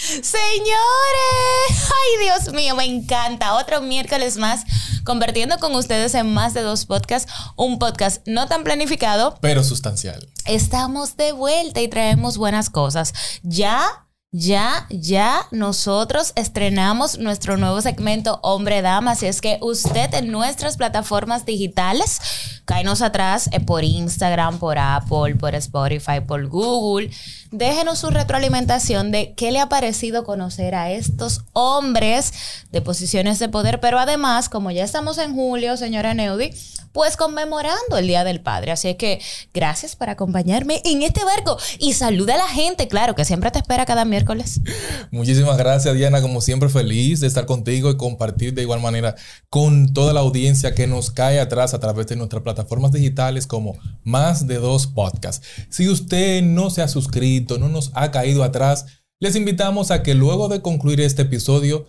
Señores, ay Dios mío, me encanta. Otro miércoles más convirtiendo con ustedes en más de dos podcasts, un podcast no tan planificado, pero sustancial. Estamos de vuelta y traemos buenas cosas. Ya ya, ya nosotros estrenamos nuestro nuevo segmento Hombre Dama, así es que usted en nuestras plataformas digitales, cáenos atrás eh, por Instagram, por Apple, por Spotify, por Google, déjenos su retroalimentación de qué le ha parecido conocer a estos hombres de posiciones de poder, pero además, como ya estamos en julio, señora Neudi, pues conmemorando el Día del Padre. Así que gracias por acompañarme en este barco y saluda a la gente, claro, que siempre te espera cada miércoles. Muchísimas gracias, Diana. Como siempre, feliz de estar contigo y compartir de igual manera con toda la audiencia que nos cae atrás a través de nuestras plataformas digitales como más de dos podcasts. Si usted no se ha suscrito, no nos ha caído atrás, les invitamos a que luego de concluir este episodio,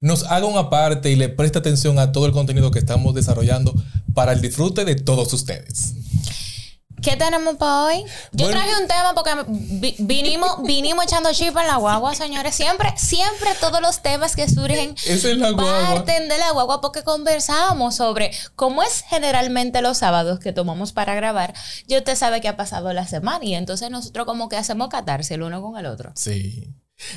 nos haga una parte y le preste atención a todo el contenido que estamos desarrollando para el disfrute de todos ustedes. ¿Qué tenemos para hoy? Yo traje un tema porque vinimos, vinimos echando chip en la guagua, señores. Siempre, siempre todos los temas que surgen es la guagua. parten de la guagua porque conversamos sobre cómo es generalmente los sábados que tomamos para grabar. Y usted sabe que ha pasado la semana y entonces nosotros como que hacemos catarse el uno con el otro. Sí.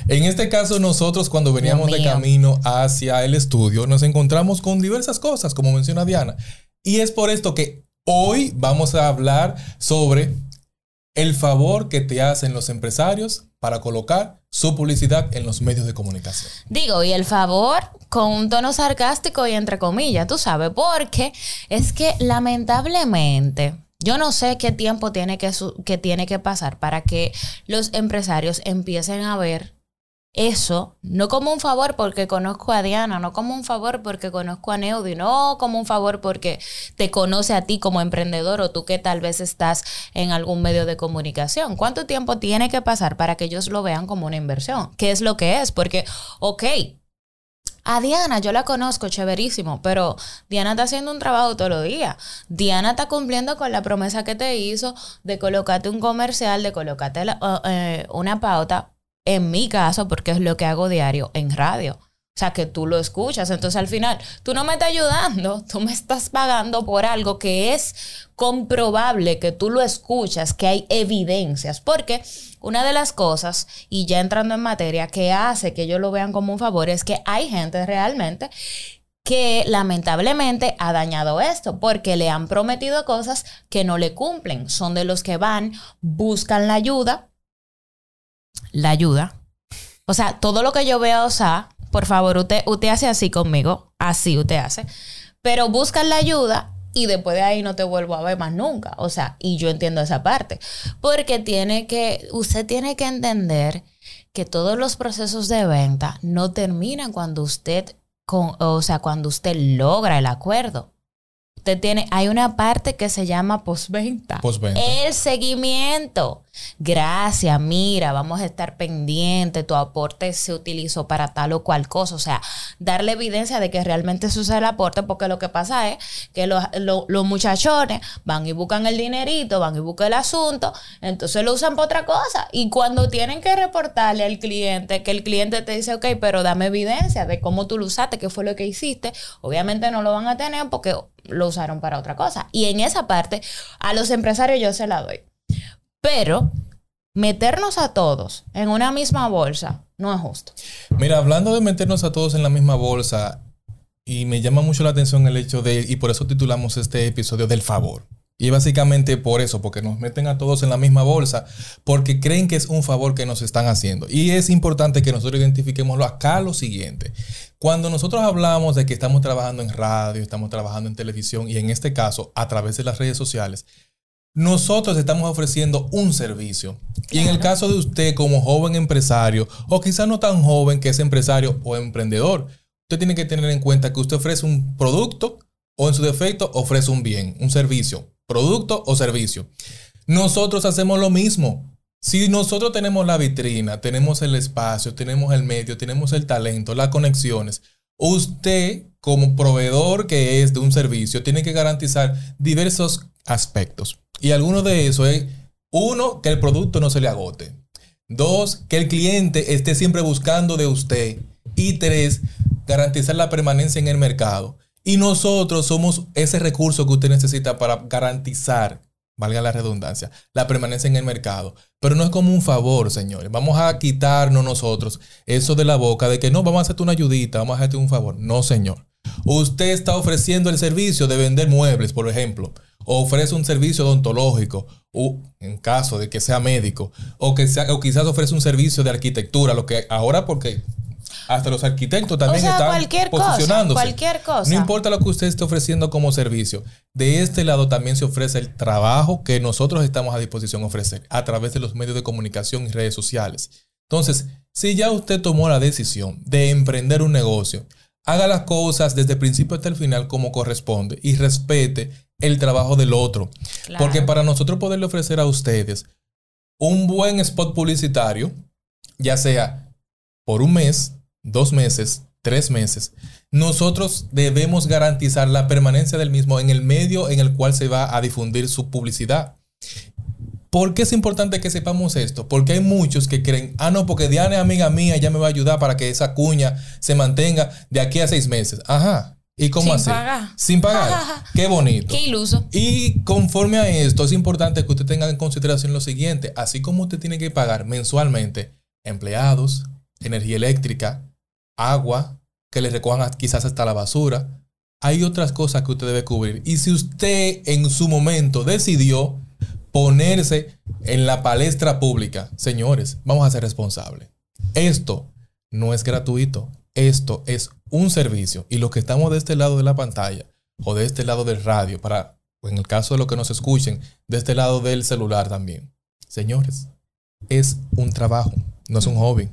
En este caso, nosotros cuando veníamos de camino hacia el estudio, nos encontramos con diversas cosas, como menciona Diana. Y es por esto que hoy vamos a hablar sobre el favor que te hacen los empresarios para colocar su publicidad en los medios de comunicación. Digo, y el favor con un tono sarcástico y entre comillas, tú sabes, porque es que lamentablemente yo no sé qué tiempo tiene que, que, tiene que pasar para que los empresarios empiecen a ver eso, no como un favor porque conozco a Diana, no como un favor porque conozco a Neudi, no como un favor porque te conoce a ti como emprendedor o tú que tal vez estás en algún medio de comunicación. ¿Cuánto tiempo tiene que pasar para que ellos lo vean como una inversión? ¿Qué es lo que es? Porque, ok, a Diana, yo la conozco, chéverísimo, pero Diana está haciendo un trabajo todos los días. Diana está cumpliendo con la promesa que te hizo de colocarte un comercial, de colocarte eh, una pauta en mi caso, porque es lo que hago diario en radio. O sea, que tú lo escuchas. Entonces, al final, tú no me estás ayudando, tú me estás pagando por algo que es comprobable, que tú lo escuchas, que hay evidencias. Porque una de las cosas, y ya entrando en materia, que hace que ellos lo vean como un favor es que hay gente realmente que lamentablemente ha dañado esto porque le han prometido cosas que no le cumplen. Son de los que van, buscan la ayuda, la ayuda. O sea, todo lo que yo veo, o por favor, usted, usted hace así conmigo, así usted hace, pero buscan la ayuda y después de ahí no te vuelvo a ver más nunca. O sea, y yo entiendo esa parte, porque tiene que, usted tiene que entender que todos los procesos de venta no terminan cuando usted, con, o sea, cuando usted logra el acuerdo. Usted tiene, hay una parte que se llama postventa. Postventa. El seguimiento. Gracias, mira, vamos a estar pendientes, tu aporte se utilizó para tal o cual cosa. O sea, darle evidencia de que realmente sucede el aporte, porque lo que pasa es que los, los, muchachones van y buscan el dinerito, van y buscan el asunto, entonces lo usan para otra cosa. Y cuando tienen que reportarle al cliente, que el cliente te dice, ok, pero dame evidencia de cómo tú lo usaste, qué fue lo que hiciste, obviamente no lo van a tener porque lo usaron para otra cosa. Y en esa parte, a los empresarios yo se la doy. Pero meternos a todos en una misma bolsa no es justo. Mira, hablando de meternos a todos en la misma bolsa, y me llama mucho la atención el hecho de, y por eso titulamos este episodio del favor. Y básicamente por eso, porque nos meten a todos en la misma bolsa, porque creen que es un favor que nos están haciendo. Y es importante que nosotros identifiquemos acá lo siguiente. Cuando nosotros hablamos de que estamos trabajando en radio, estamos trabajando en televisión y en este caso a través de las redes sociales, nosotros estamos ofreciendo un servicio. Y en el caso de usted como joven empresario, o quizás no tan joven que es empresario o emprendedor, usted tiene que tener en cuenta que usted ofrece un producto o en su defecto ofrece un bien, un servicio, producto o servicio. Nosotros hacemos lo mismo. Si nosotros tenemos la vitrina, tenemos el espacio, tenemos el medio, tenemos el talento, las conexiones, usted como proveedor que es de un servicio tiene que garantizar diversos aspectos. Y alguno de esos es, uno, que el producto no se le agote. Dos, que el cliente esté siempre buscando de usted. Y tres, garantizar la permanencia en el mercado. Y nosotros somos ese recurso que usted necesita para garantizar, valga la redundancia, la permanencia en el mercado. Pero no es como un favor, señores. Vamos a quitarnos nosotros eso de la boca de que no, vamos a hacerte una ayudita, vamos a hacerte un favor. No, señor. Usted está ofreciendo el servicio de vender muebles, por ejemplo o ofrece un servicio odontológico, o en caso de que sea médico, o, que sea, o quizás ofrece un servicio de arquitectura, lo que ahora porque hasta los arquitectos también están cualquier posicionándose. Cosa, cualquier cosa. No importa lo que usted esté ofreciendo como servicio. De este lado también se ofrece el trabajo que nosotros estamos a disposición de ofrecer a través de los medios de comunicación y redes sociales. Entonces, si ya usted tomó la decisión de emprender un negocio, haga las cosas desde el principio hasta el final como corresponde y respete el trabajo del otro. Porque para nosotros poderle ofrecer a ustedes un buen spot publicitario, ya sea por un mes, dos meses, tres meses, nosotros debemos garantizar la permanencia del mismo en el medio en el cual se va a difundir su publicidad. ¿Por qué es importante que sepamos esto? Porque hay muchos que creen, ah, no, porque Diana es amiga mía, ya me va a ayudar para que esa cuña se mantenga de aquí a seis meses. Ajá, ¿Y cómo Sin así? pagar. Sin pagar. Qué bonito. Qué iluso. Y conforme a esto, es importante que usted tenga en consideración lo siguiente. Así como usted tiene que pagar mensualmente empleados, energía eléctrica, agua, que le recojan quizás hasta la basura, hay otras cosas que usted debe cubrir. Y si usted en su momento decidió ponerse en la palestra pública, señores, vamos a ser responsables. Esto no es gratuito. Esto es un servicio y los que estamos de este lado de la pantalla o de este lado del radio, para, en el caso de los que nos escuchen, de este lado del celular también. Señores, es un trabajo, no es un hobby.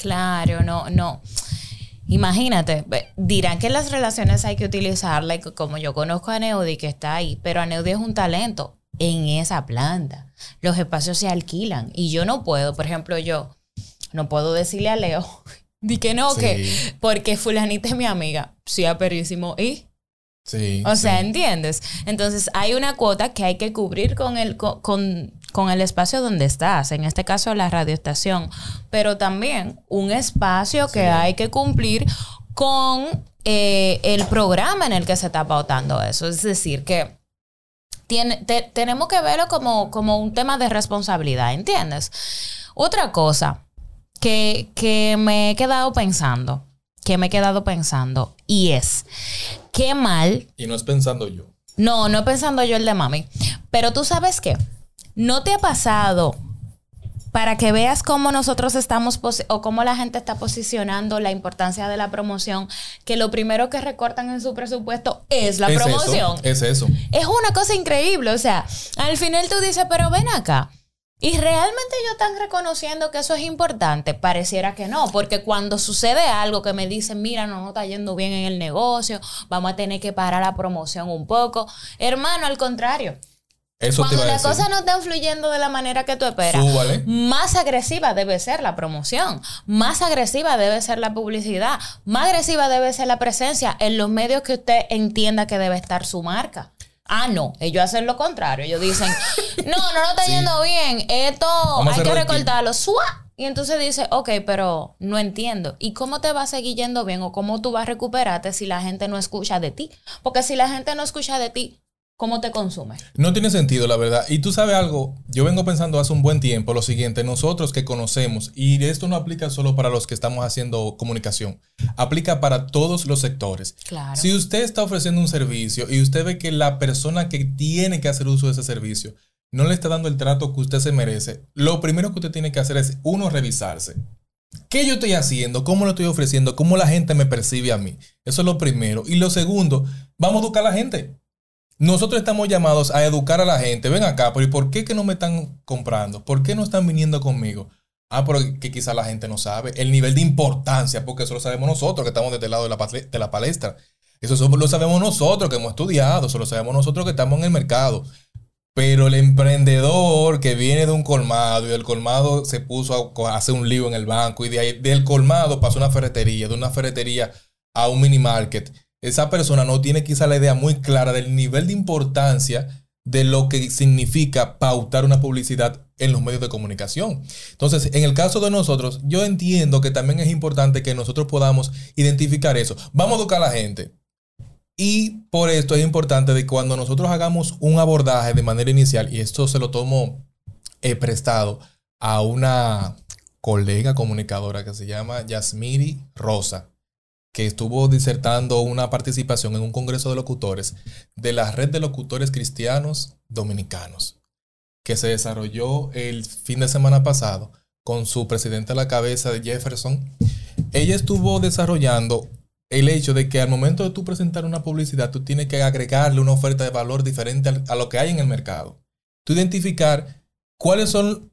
Claro, no, no. Imagínate, dirán que las relaciones hay que utilizarla, y como yo conozco a Neudi que está ahí, pero a Neudi es un talento en esa planta. Los espacios se alquilan y yo no puedo, por ejemplo, yo no puedo decirle a Leo Di que no, que porque fulanita es mi amiga. Sí, aperísimo. ¿Y? Sí. O sea, ¿entiendes? Entonces hay una cuota que hay que cubrir con el, con, con el espacio donde estás, en este caso la radioestación, pero también un espacio que hay que cumplir con eh, el programa en el que se está pautando eso. Es decir, que tiene, tenemos que verlo como, como un tema de responsabilidad, ¿entiendes? Otra cosa, que, me he quedado pensando, que me he quedado pensando, y es, qué mal. Y no es pensando yo. No, no pensando yo el de mami. Pero tú sabes qué, ¿no te ha pasado para que veas cómo nosotros estamos o cómo la gente está posicionando la importancia de la promoción, que lo primero que recortan en su presupuesto es la promoción. es eso. Es una cosa increíble. O sea, al final tú dices, pero ven acá. Y realmente yo están reconociendo que eso es importante, pareciera que no, porque cuando sucede algo que me dicen, mira, no nos está yendo bien en el negocio, vamos a tener que parar la promoción un poco, hermano, al contrario. Eso Cuando las cosas no están fluyendo de la manera que tú esperas, más agresiva debe ser la promoción, más agresiva debe ser la publicidad, más agresiva debe ser la presencia en los medios que usted entienda que debe estar su marca. Ah, no, ellos hacen lo contrario. Ellos dicen, no, no nos está yendo bien, esto hay que recortarlo. ¡Sua! Y entonces dice, ok, pero no entiendo. ¿Y cómo te va a seguir yendo bien o cómo tú vas a recuperarte si la gente no escucha de ti? Porque si la gente no escucha de ti, ¿Cómo te consume? No tiene sentido, la verdad. Y tú sabes algo, yo vengo pensando hace un buen tiempo lo siguiente, nosotros que conocemos, y esto no aplica solo para los que estamos haciendo comunicación, aplica para todos los sectores. Claro. Si usted está ofreciendo un servicio y usted ve que la persona que tiene que hacer uso de ese servicio no le está dando el trato que usted se merece, lo primero que usted tiene que hacer es, uno, revisarse. ¿Qué yo estoy haciendo? ¿Cómo lo estoy ofreciendo? ¿Cómo la gente me percibe a mí? Eso es lo primero. Y lo segundo, vamos a educar a la gente. Nosotros estamos llamados a educar a la gente. Ven acá, pero ¿y por qué que no me están comprando? ¿Por qué no están viniendo conmigo? Ah, porque quizá la gente no sabe el nivel de importancia, porque eso lo sabemos nosotros que estamos desde el lado de la, de la palestra. Eso lo sabemos nosotros que hemos estudiado, eso lo sabemos nosotros que estamos en el mercado. Pero el emprendedor que viene de un colmado y del colmado se puso a hacer un lío en el banco y de ahí, del colmado pasó a una ferretería, de una ferretería a un mini market, esa persona no tiene quizá la idea muy clara del nivel de importancia de lo que significa pautar una publicidad en los medios de comunicación. Entonces, en el caso de nosotros, yo entiendo que también es importante que nosotros podamos identificar eso. Vamos a educar a la gente. Y por esto es importante de cuando nosotros hagamos un abordaje de manera inicial, y esto se lo tomo he prestado a una colega comunicadora que se llama Yasmiri Rosa, que estuvo disertando una participación en un congreso de locutores de la red de locutores cristianos dominicanos que se desarrolló el fin de semana pasado con su presidente a la cabeza Jefferson, ella estuvo desarrollando el hecho de que al momento de tú presentar una publicidad, tú tienes que agregarle una oferta de valor diferente a lo que hay en el mercado. Tú identificar cuáles son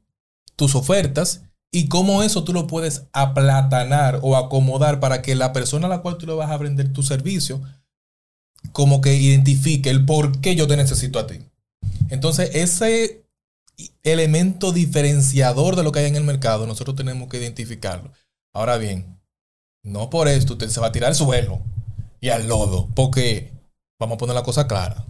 tus ofertas y cómo eso tú lo puedes aplatanar o acomodar para que la persona a la cual tú le vas a vender tu servicio, como que identifique el por qué yo te necesito a ti. Entonces, ese elemento diferenciador de lo que hay en el mercado, nosotros tenemos que identificarlo. Ahora bien, no por esto usted se va a tirar al suelo y al lodo, porque vamos a poner la cosa clara.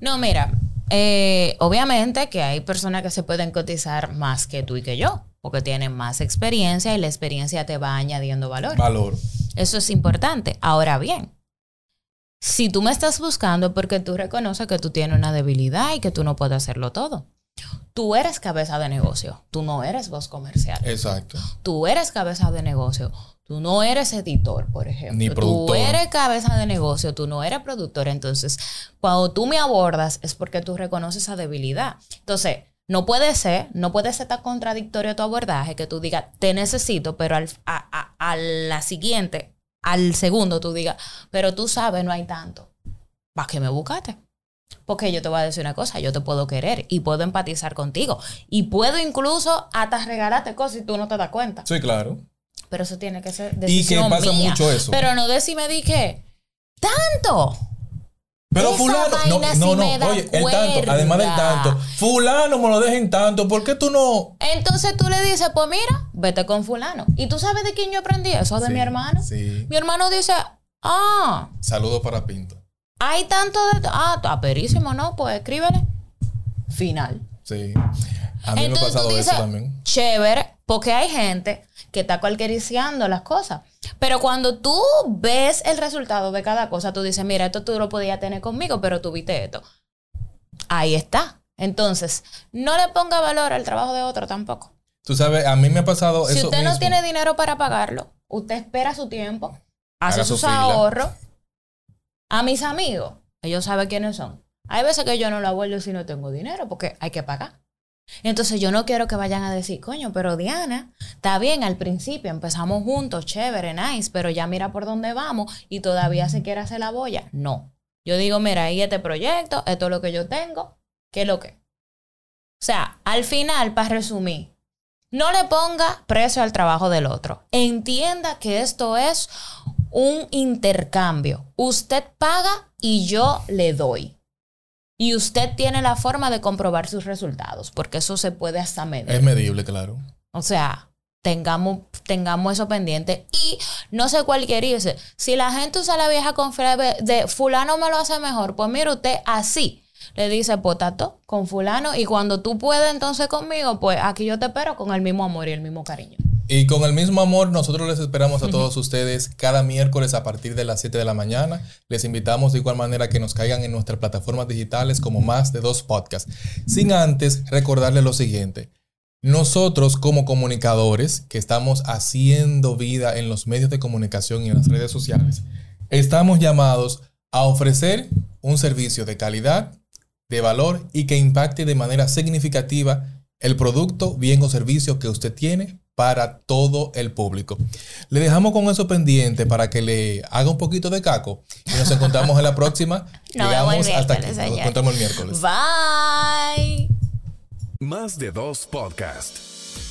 No, mira, eh, obviamente que hay personas que se pueden cotizar más que tú y que yo, porque tienen más experiencia y la experiencia te va añadiendo valor. Valor. Eso es importante. Ahora bien, si tú me estás buscando porque tú reconoces que tú tienes una debilidad y que tú no puedes hacerlo todo. Tú eres cabeza de negocio, tú no eres voz comercial. Exacto. Tú eres cabeza de negocio, tú no eres editor, por ejemplo. Ni productor. Tú eres cabeza de negocio, tú no eres productor. Entonces, cuando tú me abordas es porque tú reconoces esa debilidad. Entonces, no puede ser, no puede ser tan contradictorio tu abordaje que tú digas, te necesito, pero al, a, a la siguiente, al segundo, tú digas, pero tú sabes, no hay tanto. ¿Para qué me buscaste? Porque yo te voy a decir una cosa, yo te puedo querer y puedo empatizar contigo. Y puedo incluso hasta regalarte cosas y tú no te das cuenta. Sí, claro. Pero eso tiene que ser decisión Y que pasa mucho eso. Pero no decime di que tanto. Pero fulano, no, no, no, oye, el tanto, además del tanto, fulano me lo dejen tanto, ¿por qué tú no? Entonces tú le dices, pues mira, vete con fulano. ¿Y tú sabes de quién yo aprendí eso? De mi hermano. Sí. Mi hermano dice, ah. Saludos para Pinto. Hay tanto de... Ah, está perísimo, ¿no? Pues escríbele. Final. Sí. A mí me ha pasado eso también. Chévere, porque hay gente que está cualquiericiando las cosas. Pero cuando tú ves el resultado de cada cosa, tú dices, mira, esto tú lo podías tener conmigo, pero tú viste esto. Ahí está. Entonces, no le ponga valor al trabajo de otro tampoco. Tú sabes, a mí me ha pasado si eso. Si usted no tiene dinero para pagarlo, usted espera su tiempo, hace sus ahorros a mis amigos, ellos saben quiénes son. Hay veces que yo no lo abuelo si no tengo dinero porque hay que pagar. Entonces yo no quiero que vayan a decir, coño, pero Diana, está bien, al principio empezamos juntos, chévere, nice, pero ya mira por dónde vamos y todavía se quiere hacer la boya. No. Yo digo, mira, ahí este proyecto, esto es lo que yo tengo, ¿qué es lo que? O sea, al final, para resumir, no le ponga precio al trabajo del otro. Entienda que esto es un intercambio. Usted paga y yo le doy. Y usted tiene la forma de comprobar sus resultados, porque eso se puede hasta medir. Es medible, claro. O sea, tengamos, tengamos eso pendiente. Y no sé cuál quiere irse. Si la gente usa la vieja confiable de fulano me lo hace mejor, pues mire usted así. Le dice potato con fulano y cuando tú puedes entonces conmigo, pues aquí yo te espero con el mismo amor y el mismo cariño. Y con el mismo amor, nosotros les esperamos a todos ustedes cada miércoles a partir de las 7 de la mañana. Les invitamos de igual manera que nos caigan en nuestras plataformas digitales como más de dos podcasts. Sin antes recordarles lo siguiente. Nosotros como comunicadores que estamos haciendo vida en los medios de comunicación y en las redes sociales, estamos llamados a ofrecer un servicio de calidad, de valor y que impacte de manera significativa el producto, bien o servicio que usted tiene para todo el público. Le dejamos con eso pendiente para que le haga un poquito de caco y nos encontramos en la próxima. Llegamos hasta aquí. Nos encontramos el miércoles. Bye. Más de dos podcasts.